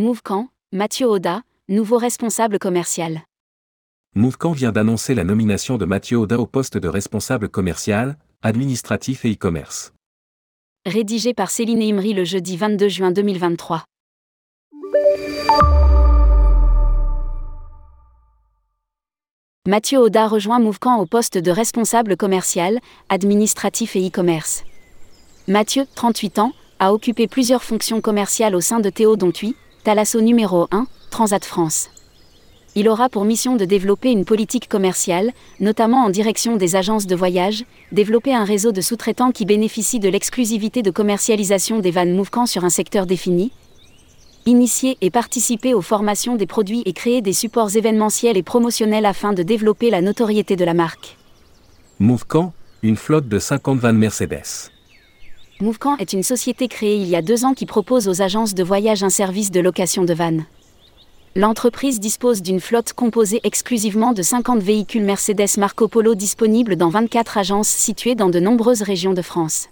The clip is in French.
Mouvecamp, Mathieu Oda, nouveau responsable commercial. Mouvecamp vient d'annoncer la nomination de Mathieu Oda au poste de responsable commercial, administratif et e-commerce. Rédigé par Céline Imri le jeudi 22 juin 2023. Mathieu Oda rejoint Mouvecamp au poste de responsable commercial, administratif et e-commerce. Mathieu, 38 ans, a occupé plusieurs fonctions commerciales au sein de Théo Dontuy, Thalasso numéro 1, Transat France. Il aura pour mission de développer une politique commerciale, notamment en direction des agences de voyage, développer un réseau de sous-traitants qui bénéficient de l'exclusivité de commercialisation des vannes Mouvecamp sur un secteur défini, initier et participer aux formations des produits et créer des supports événementiels et promotionnels afin de développer la notoriété de la marque. Mouvecamp, une flotte de 50 vannes Mercedes. Mouvecamp est une société créée il y a deux ans qui propose aux agences de voyage un service de location de vannes. L'entreprise dispose d'une flotte composée exclusivement de 50 véhicules Mercedes Marco Polo disponibles dans 24 agences situées dans de nombreuses régions de France.